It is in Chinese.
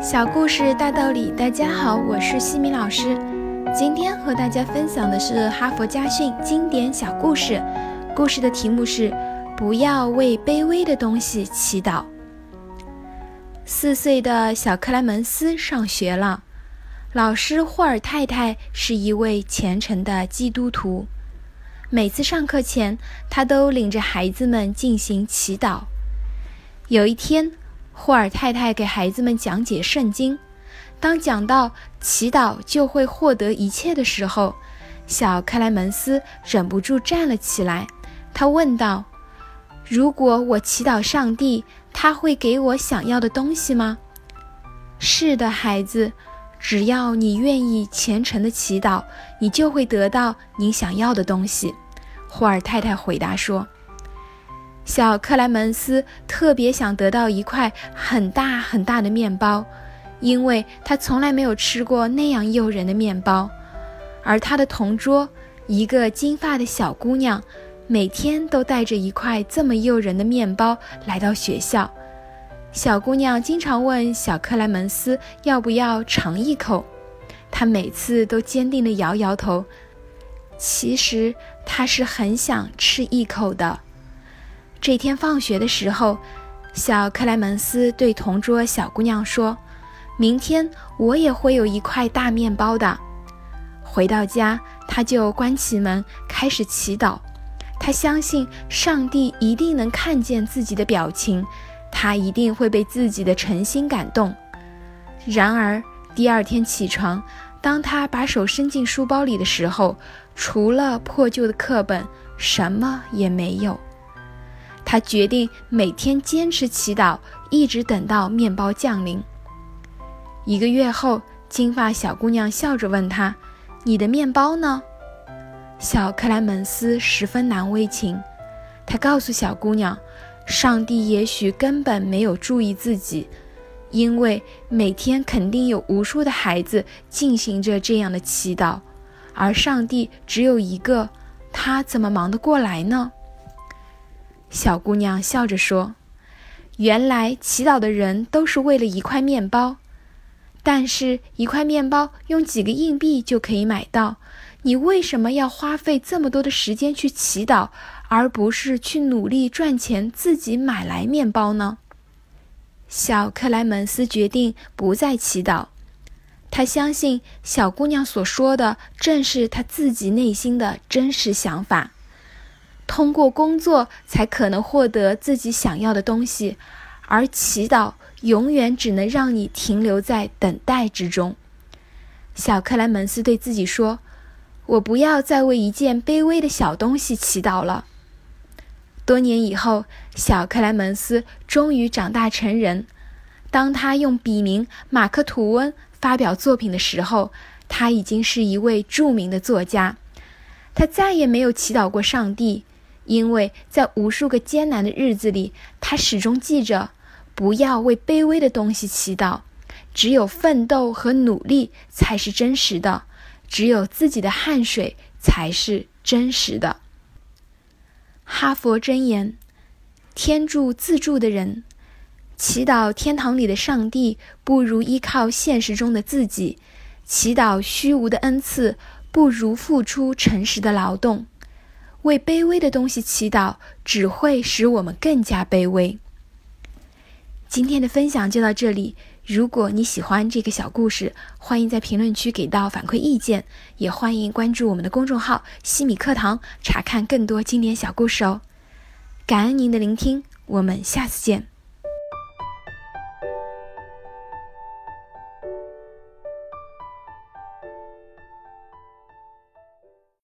小故事大道理，大家好，我是西米老师。今天和大家分享的是哈佛家训经典小故事，故事的题目是“不要为卑微的东西祈祷”。四岁的小克莱门斯上学了，老师霍尔太太是一位虔诚的基督徒，每次上课前，他都领着孩子们进行祈祷。有一天，霍尔太太给孩子们讲解圣经，当讲到祈祷就会获得一切的时候，小克莱门斯忍不住站了起来。他问道：“如果我祈祷上帝，他会给我想要的东西吗？”“是的，孩子，只要你愿意虔诚的祈祷，你就会得到你想要的东西。”霍尔太太回答说。小克莱门斯特别想得到一块很大很大的面包，因为他从来没有吃过那样诱人的面包。而他的同桌，一个金发的小姑娘，每天都带着一块这么诱人的面包来到学校。小姑娘经常问小克莱门斯要不要尝一口，他每次都坚定地摇摇头。其实他是很想吃一口的。这天放学的时候，小克莱门斯对同桌小姑娘说：“明天我也会有一块大面包的。”回到家，他就关起门开始祈祷。他相信上帝一定能看见自己的表情，他一定会被自己的诚心感动。然而，第二天起床，当他把手伸进书包里的时候，除了破旧的课本，什么也没有。他决定每天坚持祈祷，一直等到面包降临。一个月后，金发小姑娘笑着问他：“你的面包呢？”小克莱门斯十分难为情，他告诉小姑娘：“上帝也许根本没有注意自己，因为每天肯定有无数的孩子进行着这样的祈祷，而上帝只有一个，他怎么忙得过来呢？”小姑娘笑着说：“原来祈祷的人都是为了一块面包，但是，一块面包用几个硬币就可以买到。你为什么要花费这么多的时间去祈祷，而不是去努力赚钱自己买来面包呢？”小克莱门斯决定不再祈祷，他相信小姑娘所说的正是他自己内心的真实想法。通过工作才可能获得自己想要的东西，而祈祷永远只能让你停留在等待之中。小克莱门斯对自己说：“我不要再为一件卑微的小东西祈祷了。”多年以后，小克莱门斯终于长大成人。当他用笔名马克·吐温发表作品的时候，他已经是一位著名的作家。他再也没有祈祷过上帝。因为在无数个艰难的日子里，他始终记着，不要为卑微的东西祈祷。只有奋斗和努力才是真实的，只有自己的汗水才是真实的。哈佛箴言：天助自助的人，祈祷天堂里的上帝，不如依靠现实中的自己；祈祷虚无的恩赐，不如付出诚实的劳动。为卑微的东西祈祷，只会使我们更加卑微。今天的分享就到这里。如果你喜欢这个小故事，欢迎在评论区给到反馈意见，也欢迎关注我们的公众号“西米课堂”，查看更多经典小故事哦。感恩您的聆听，我们下次见。